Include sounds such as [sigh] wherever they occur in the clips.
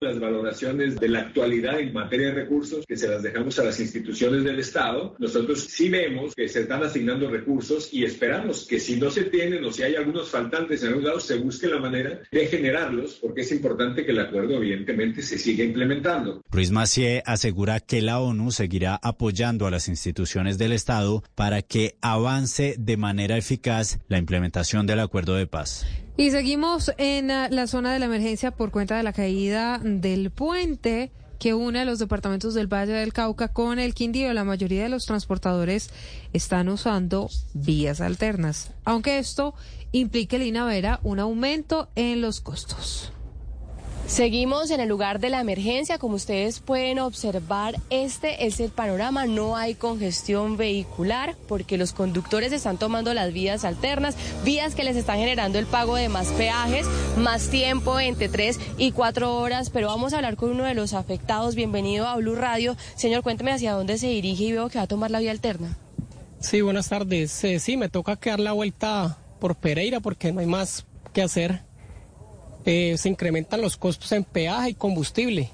las valoraciones de la actualidad en materia de recursos que se las dejamos a las instituciones del Estado. Nosotros sí vemos que se están asignando recursos y esperamos que si no se tienen o si hay algunos faltantes en algún lado, se busque la manera de generarlos, porque es importante que el acuerdo evidentemente se siga implementando. Ruiz Macié asegura que la ONU seguirá apoyando a las instituciones del Estado para que avance de manera eficaz la implementación del acuerdo de paz. Y seguimos en ah, la zona de la emergencia por cuenta de la caída del puente que une a los departamentos del Valle del Cauca con el Quindío. La mayoría de los transportadores están usando vías alternas, aunque esto implique, Lina Vera, un aumento en los costos. Seguimos en el lugar de la emergencia. Como ustedes pueden observar, este es el panorama. No hay congestión vehicular porque los conductores están tomando las vías alternas, vías que les están generando el pago de más peajes, más tiempo entre tres y cuatro horas. Pero vamos a hablar con uno de los afectados. Bienvenido a Blue Radio. Señor, cuénteme hacia dónde se dirige y veo que va a tomar la vía alterna. Sí, buenas tardes. Eh, sí, me toca quedar la vuelta por Pereira porque no hay más que hacer eh, se incrementan los costos en peaje y combustible,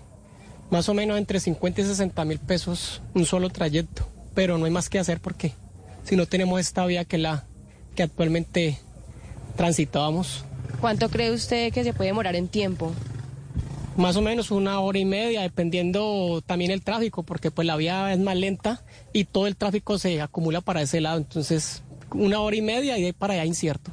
más o menos entre 50 y 60 mil pesos un solo trayecto, pero no hay más que hacer porque si no tenemos esta vía que la que actualmente transitábamos. ¿Cuánto cree usted que se puede demorar en tiempo? Más o menos una hora y media, dependiendo también el tráfico, porque pues la vía es más lenta y todo el tráfico se acumula para ese lado, entonces una hora y media y de ahí para allá incierto.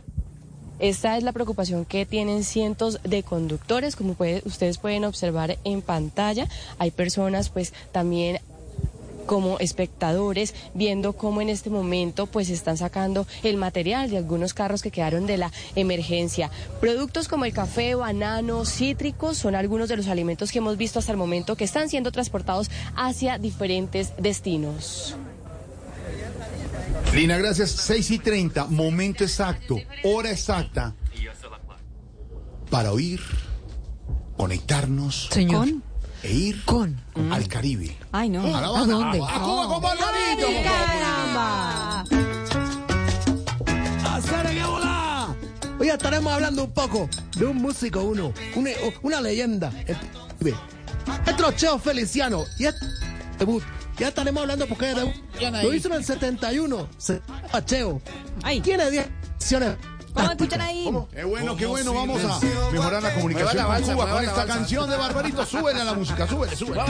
Esta es la preocupación que tienen cientos de conductores, como ustedes pueden observar en pantalla. Hay personas pues también como espectadores viendo cómo en este momento pues están sacando el material de algunos carros que quedaron de la emergencia. Productos como el café, banano, cítricos son algunos de los alimentos que hemos visto hasta el momento que están siendo transportados hacia diferentes destinos. Lina, gracias. 6 y 30, momento exacto, hora exacta para oír, conectarnos Señor. e ir Con. al Caribe. Ay, no. A, la ¿A dónde? A, a Cuba con Barbarito. ¡Caramba! ¡Hacer que volar! Hoy estaremos hablando un poco de un músico, uno, una, una leyenda. El, nuestro Cheo Feliciano. Y este debut. Ya estaremos hablando porque debut. Lo hizo en el 71. Se llama Cheo. Ay. Tiene 10 canciones. Vamos a escuchar ahí. Qué bueno, qué bueno. Vamos a mejorar la comunicación con Cuba con esta canción de Barbarito. Súbele a la música, súbele, súbele.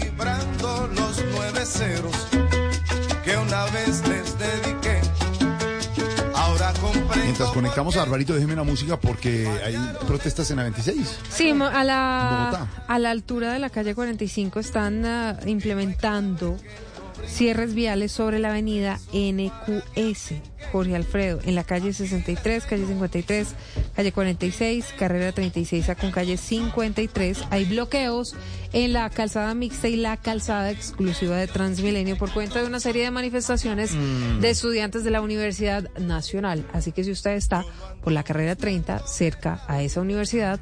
Librando los nueve ceros que una vez les dediqué. Mientras conectamos a Barbarito, déjeme la música porque hay protestas en la 26. Sí, a la, a la altura de la calle 45 están ah, implementando cierres viales sobre la avenida NQS, Jorge Alfredo, en la calle 63, calle 53, calle 46, carrera 36 A con calle 53. Hay bloqueos en la calzada mixta y la calzada exclusiva de Transmilenio por cuenta de una serie de manifestaciones de estudiantes de la Universidad Nacional. Así que si usted está por la carrera 30 cerca a esa universidad,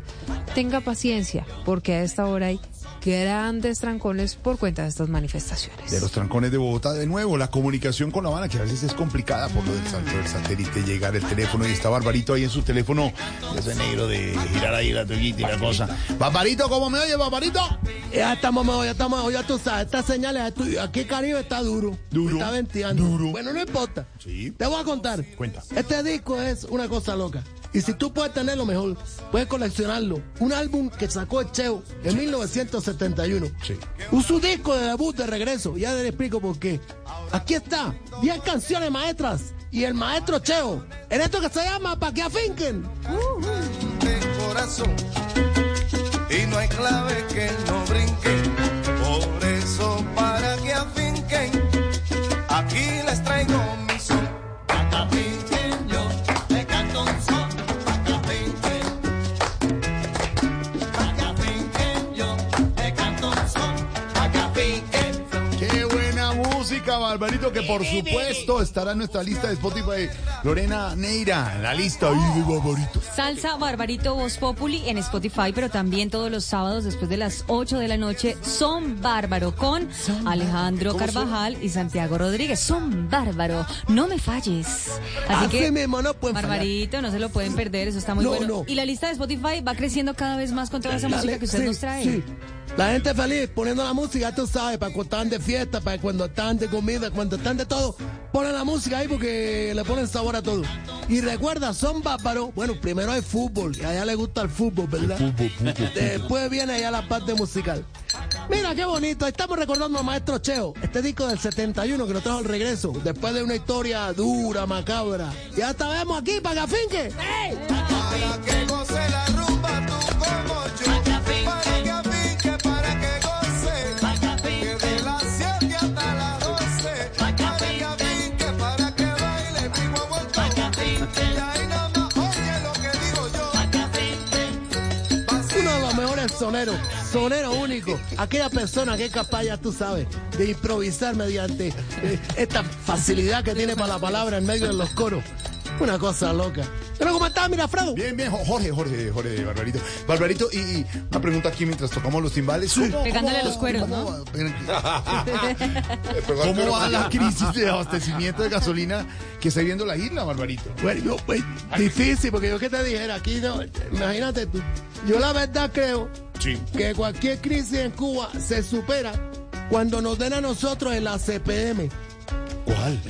tenga paciencia porque a esta hora hay grandes trancones por cuenta de estas manifestaciones. De los trancones de Bogotá, de nuevo, la comunicación con La Habana, que a veces es complicada por lo del salto del satélite, llegar el teléfono y está Barbarito ahí en su teléfono, ese negro de girar ahí la tuquita y la cosa. Barbarito, ¿cómo me oye, Barbarito? Ya estamos, mejor, ya estamos, mejor, ya tú sabes, estas señales, aquí Caribe está duro. Duro, Está venteando. duro. Bueno, no importa. Sí. Te voy a contar. Cuenta. Este disco es una cosa loca. Y si tú puedes tenerlo mejor, puedes coleccionarlo. Un álbum que sacó el Cheo en 1971. Sí. Un su disco de debut de regreso. Ya le explico por qué. Aquí está. 10 canciones maestras. Y el maestro Cheo. En esto que se llama Pa' que afinquen. de corazón y no hay clave que no brinque. Por que por supuesto estará en nuestra lista de Spotify. Lorena Neira, la lista ahí de Barbarito. Salsa Barbarito Voz Populi en Spotify, pero también todos los sábados después de las 8 de la noche, Son Bárbaro con Alejandro Carvajal y Santiago Rodríguez. Son Bárbaro, no me falles. Así, que. Barbarito, no se lo pueden perder, eso está muy No, bueno. no. Y la lista de Spotify va creciendo cada vez más con toda esa música que usted Sí, nos trae. sí. La gente feliz poniendo la música, tú sabes, para cuando están de fiesta, para cuando están de comida, cuando están de todo. Ponen la música ahí porque le ponen sabor a todo. Y recuerda, son bárbaros. Bueno, primero hay fútbol, y a ella le gusta el fútbol, ¿verdad? Después viene ya la parte musical. Mira qué bonito, estamos recordando al maestro Cheo, este disco del 71 que nos trajo el regreso, después de una historia dura, macabra. Ya estábamos aquí para que afinque. ¡Ey! Soneros, sonero único, aquella persona que es capaz, ya tú sabes, de improvisar mediante eh, esta facilidad que tiene para la palabra en medio de los coros. Una cosa loca. Pero ¿cómo estás, mira, Fredo? Bien, bien, Jo- Jorge, Jorge, Jorge, Barbarito. Barbarito, y, y una pregunta aquí mientras tocamos los timbales. ¿Cómo- Pegándole cómo- los cueros, [laughs] [laughs] cómo ¿no? ¿Cómo va la crisis de abastecimiento de gasolina que está viviendo la isla, Barbarito? Bueno, yo, pues, difícil, porque yo que te dijera, aquí no, imagínate tú. Yo la verdad creo Sí. que cualquier crisis en Cuba se supera cuando nos den a nosotros el ACPM. ¿Cuál?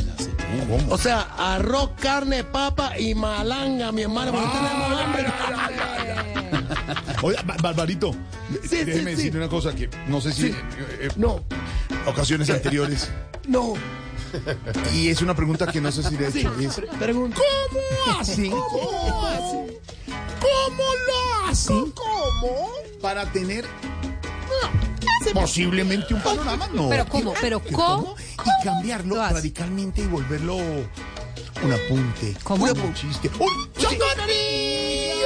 ¿Cómo? O sea, arroz, carne, papa y malanga, mi hermano, porque tenemos hambre. Oye, Ba- Barbarito, Sí, déjeme sí, sí. decirle una cosa que no sé si Sí. eh, eh, No, ocasiones anteriores, [laughs] no. y es una pregunta que no sé si le he Sí, hecho, es, pre- pregunta. ¿cómo hacen? ¿Cómo hacen? ¿Cómo lo hacen? ¿Cómo? Para tener posiblemente un panorama, no. Pero ¿cómo? Pero ¿Qué, ¿cómo? Y cambiarlo radicalmente y volverlo un apunte, ¿Cómo? un chiste, un chocorrillo.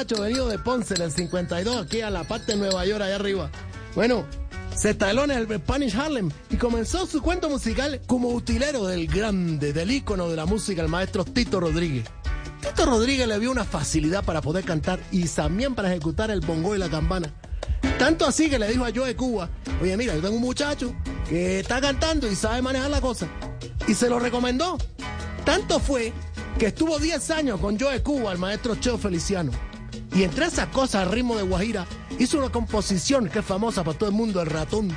Muchacho venido de Ponce en el 52 aquí a la parte de Nueva York allá arriba. Bueno, se en el Spanish Harlem y comenzó su cuento musical como utilero del grande, del ícono de la música, el maestro Tito Rodríguez. Tito Rodríguez le vio una facilidad para poder cantar y también para ejecutar el bongo y la campana. Tanto así que le dijo a Joe Cuba, oye mira, yo tengo un muchacho que está cantando y sabe manejar la cosa. Y se lo recomendó. Tanto fue que estuvo 10 años con Joe Cuba, el maestro Cheo Feliciano. Y entre esas cosas, al ritmo de Guajira, hizo una composición que es famosa para todo el mundo, El Ratón.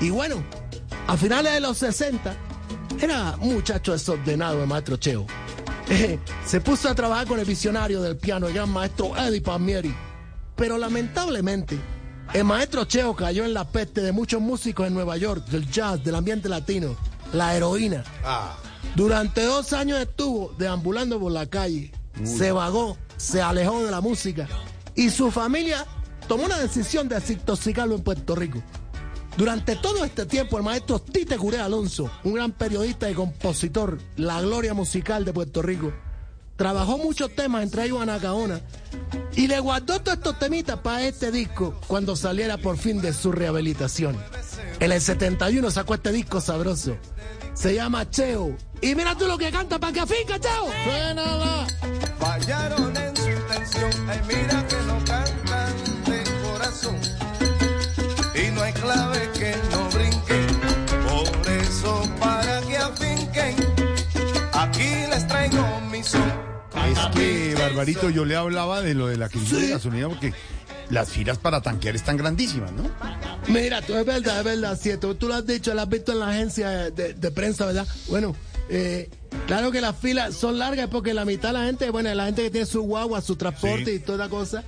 Y bueno, a finales de los 60, era un muchacho desordenado el maestro Cheo. Eh, se puso a trabajar con el visionario del piano, el gran maestro Eddie Palmieri. Pero lamentablemente, el maestro Cheo cayó en la peste de muchos músicos en Nueva York, del jazz, del ambiente latino, la heroína. Durante dos años estuvo deambulando por la calle, se vagó, se alejó de la música y su familia tomó una decisión de desintoxicarlo en Puerto Rico. Durante todo este tiempo, el maestro Tite Curé Alonso, un gran periodista y compositor, la gloria musical de Puerto Rico, trabajó muchos temas, entre ellos Anacaona, y le guardó todos estos temitas para este disco cuando saliera por fin de su rehabilitación. En el 71 sacó este disco sabroso. Se llama Cheo. Y mira tú lo que canta para que afinca, Cheo. Suénala. Fallaron en su intención. Ay, mira que no cantan de corazón. Y no hay clave que no brinque. Por eso, para que afinquen, aquí les traigo mi son. Es que, Barbarito, yo le hablaba de lo de la crisis de gasolina porque las filas para tanquear están grandísimas, ¿no? Mira, tú es verdad, es verdad, cierto. Tú lo has dicho, lo has visto en la agencia de, de prensa, ¿verdad? Bueno, eh, claro que las filas son largas porque la mitad de la gente, bueno, la gente que tiene su guagua, su transporte Sí. y toda cosa.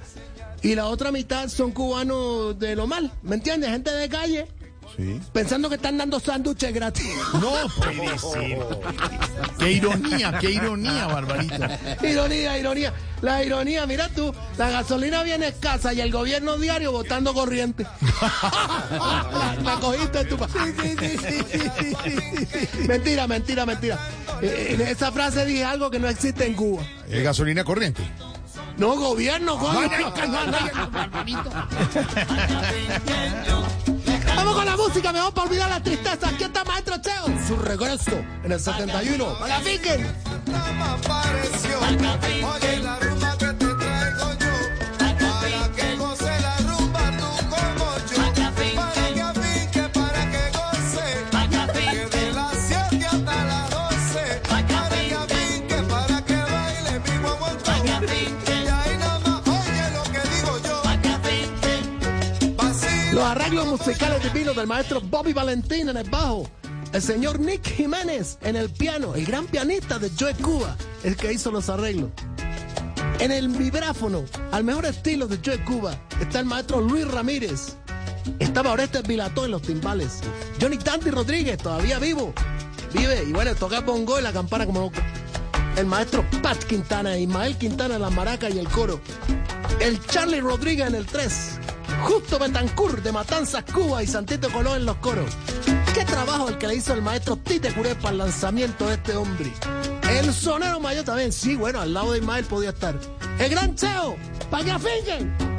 Y la otra mitad son cubanos de lo mal, ¿me entiendes? Gente de calle, Sí. pensando que están dando sándwiches gratis. [laughs] No puede ser. [laughs] Qué ironía, qué ironía, Barbarito. ironía, ironía. La ironía, mira tú, la gasolina viene escasa y el gobierno diario votando corriente. [laughs] la cogiste tú. pa- Sí, sí, sí, sí, sí, sí, sí, sí. Mentira, mentira, mentira. Eh, En esa frase dije algo que no existe en Cuba. Eh, gasolina corriente. No, gobierno, coño. [laughs] Vamos con la música, mejor para olvidar la tristeza. Aquí está Maestro Cheo. Su regreso en el 71. ¡Para la fiquen! apareció. Oye, la rumba que te traigo yo, para que goce la rumba tú como yo, para que afinque, para que goce, que de las 7 hasta las 12, para que afinque, para que baile mi guaguancó. Y ahí nada más, oye lo que digo yo, vacila. Los arreglos musicales divinos del maestro Bobby Valentín en el bajo. El señor Nick Jiménez en el piano, el gran pianista de Joe Cuba, el que hizo los arreglos. En el vibráfono, al mejor estilo de Joe Cuba, está el maestro Luis Ramírez. Estaba Orestes Vilató en los timbales. Johnny Tanti Rodríguez, todavía vivo. Vive, y bueno, toca bongo y la campana como loco. El maestro Pat Quintana, Ismael Quintana en las maracas y el coro. El Charlie Rodríguez en el 3. Justo Betancourt de Matanzas, Cuba y Santito Colón en los coros. Qué trabajo el que le hizo el maestro Tite Curé para el lanzamiento de este hombre. El sonero mayor también, sí, bueno, al lado de Ismael podía estar. El gran Cheo, para que afinquen.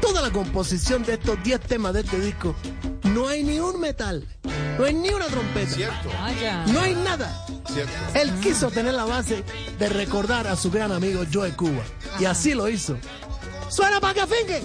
Toda la composición de estos 10 temas de este disco, no hay ni un metal, no hay ni una trompeta. Cierto. No hay nada. cierto. Él quiso tener la base de recordar a su gran amigo Joe Cuba. Y así lo hizo. ¡Suena para que afinque!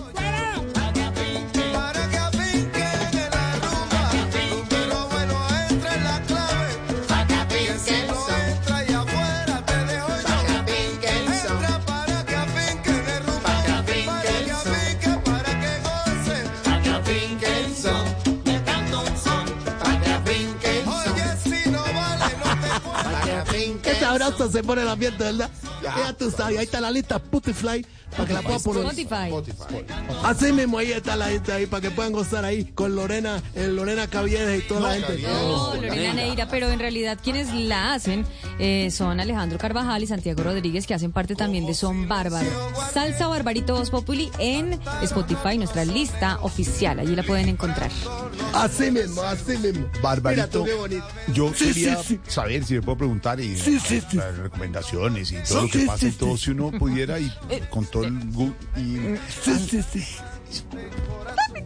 Se pone el ambiente, ¿verdad? Ya tú sabes, ahí está la lista Spotify para que la puedas poner. Spotify. Así mismo ahí está la lista ahí para que puedan gozar ahí con Lorena, eh, Lorena Caviedes y toda la gente. No, Lorena Neira, pero en realidad quienes la hacen eh, son Alejandro Carvajal y Santiago Rodríguez, que hacen parte también de Son Bárbaro. Salsa Barbarito Voz Populi en Spotify, nuestra lista oficial. Allí la pueden encontrar. Así mismo, así mismo. Mira Barbarito, yo Sí, quería sí, sí. saber si me puedo preguntar y Sí, sí, sí. las recomendaciones y todo Sí, lo que sí, pasa sí, y todo, sí. si uno pudiera y con todo el y Sí, sí, sí.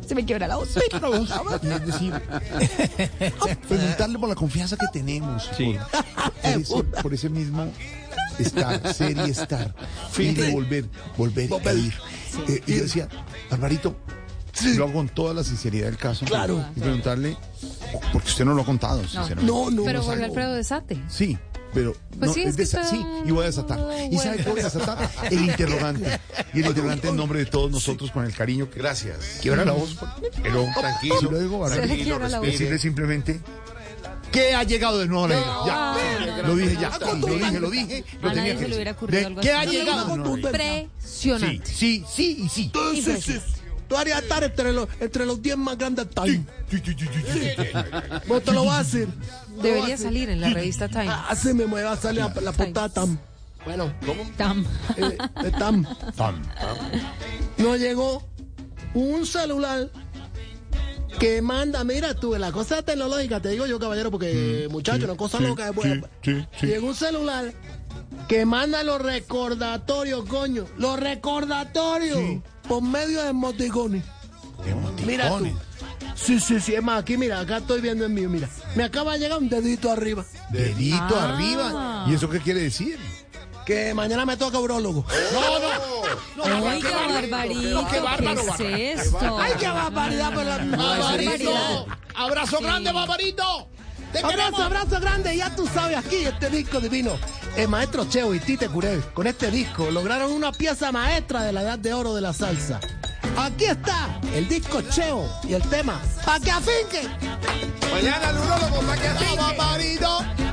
Se me quiebra la voz. y [laughs] es decir, [laughs] preguntarle por la confianza que tenemos, por, por [laughs] ese, por ese mismo estar, ser y estar, ir y volver, volver Volver. a ir. Eh, y yo decía, Barbarito, lo hago con toda la sinceridad del caso. Claro. Y preguntarle, porque usted no lo ha contado, sinceramente. No, no. Pero no salgo. Alfredo desate. Sí, pero Pues no, sí, es es está- sí, y voy a desatar. ¿Y sabe qué voy a desatar? El interrogante. Y el interrogante en nombre de todos nosotros con el cariño que Gracias. quiebra la voz, pero Tranquilo. Barbarito, quiebra la voz. decirle simplemente que ha llegado de nuevo a la isla. Ya, lo dije ya, lo dije, lo dije, lo A nadie tenía se que le hubiera decir. ocurrido De así. ha llegado isla. Sí, Impresionante. sí, sí y sí. Sí, sí, sí. Tú harías estar entre los, entre los 10 más grandes time. Sí, sí, sí, sí, sí. Vos te lo vas a decir. Debería salir en la revista Time. Así mismo va a salir la, la portada Tam. Bueno, Tam. eh, de Tam. Tam. No llegó un celular que manda, mira tú, la cosa tecnológica, te digo yo, caballero, porque muchachos, una cosa sí, loca es buena. sí, sí, sí. Llegó un celular que manda los recordatorios, coño. Los recordatorios por medio de emoticones. Mira tú. Sí, sí, sí. Es más, aquí, mira, acá estoy viendo el mío, mira. Me acaba de llegar un dedito arriba. Dedito Ah. arriba. ¿Y eso qué quiere decir? Que mañana me toca urologo. Oiga, Barbarito, qué bárbaro, ¿qué es esto? ¡Ay, qué barbaridad por la barbaridad. ¡Abrazo grande, Barbarito! ¡Te Abrazo, abrazo grande. Ya tú sabes, aquí este disco divino. El maestro Cheo y Tite Curé, con este disco, lograron una pieza maestra de la edad de oro de la salsa. Aquí está el disco Cheo y el tema Pa' que afinque. Mañana el urólogo para que afinque.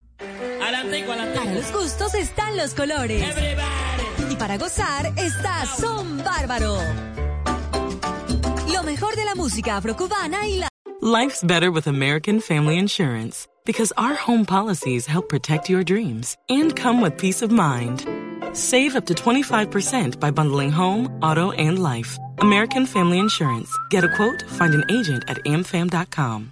Para los gustos están los colores. Y para gozar está Son Bárbaro. Lo mejor de la música afrocubana y la Life's better with American Family Insurance because our home policies help protect your dreams and come with peace of mind. Save up to 25% by bundling home, auto, and life. American Family Insurance. Get a quote, find an agent at amfam.com.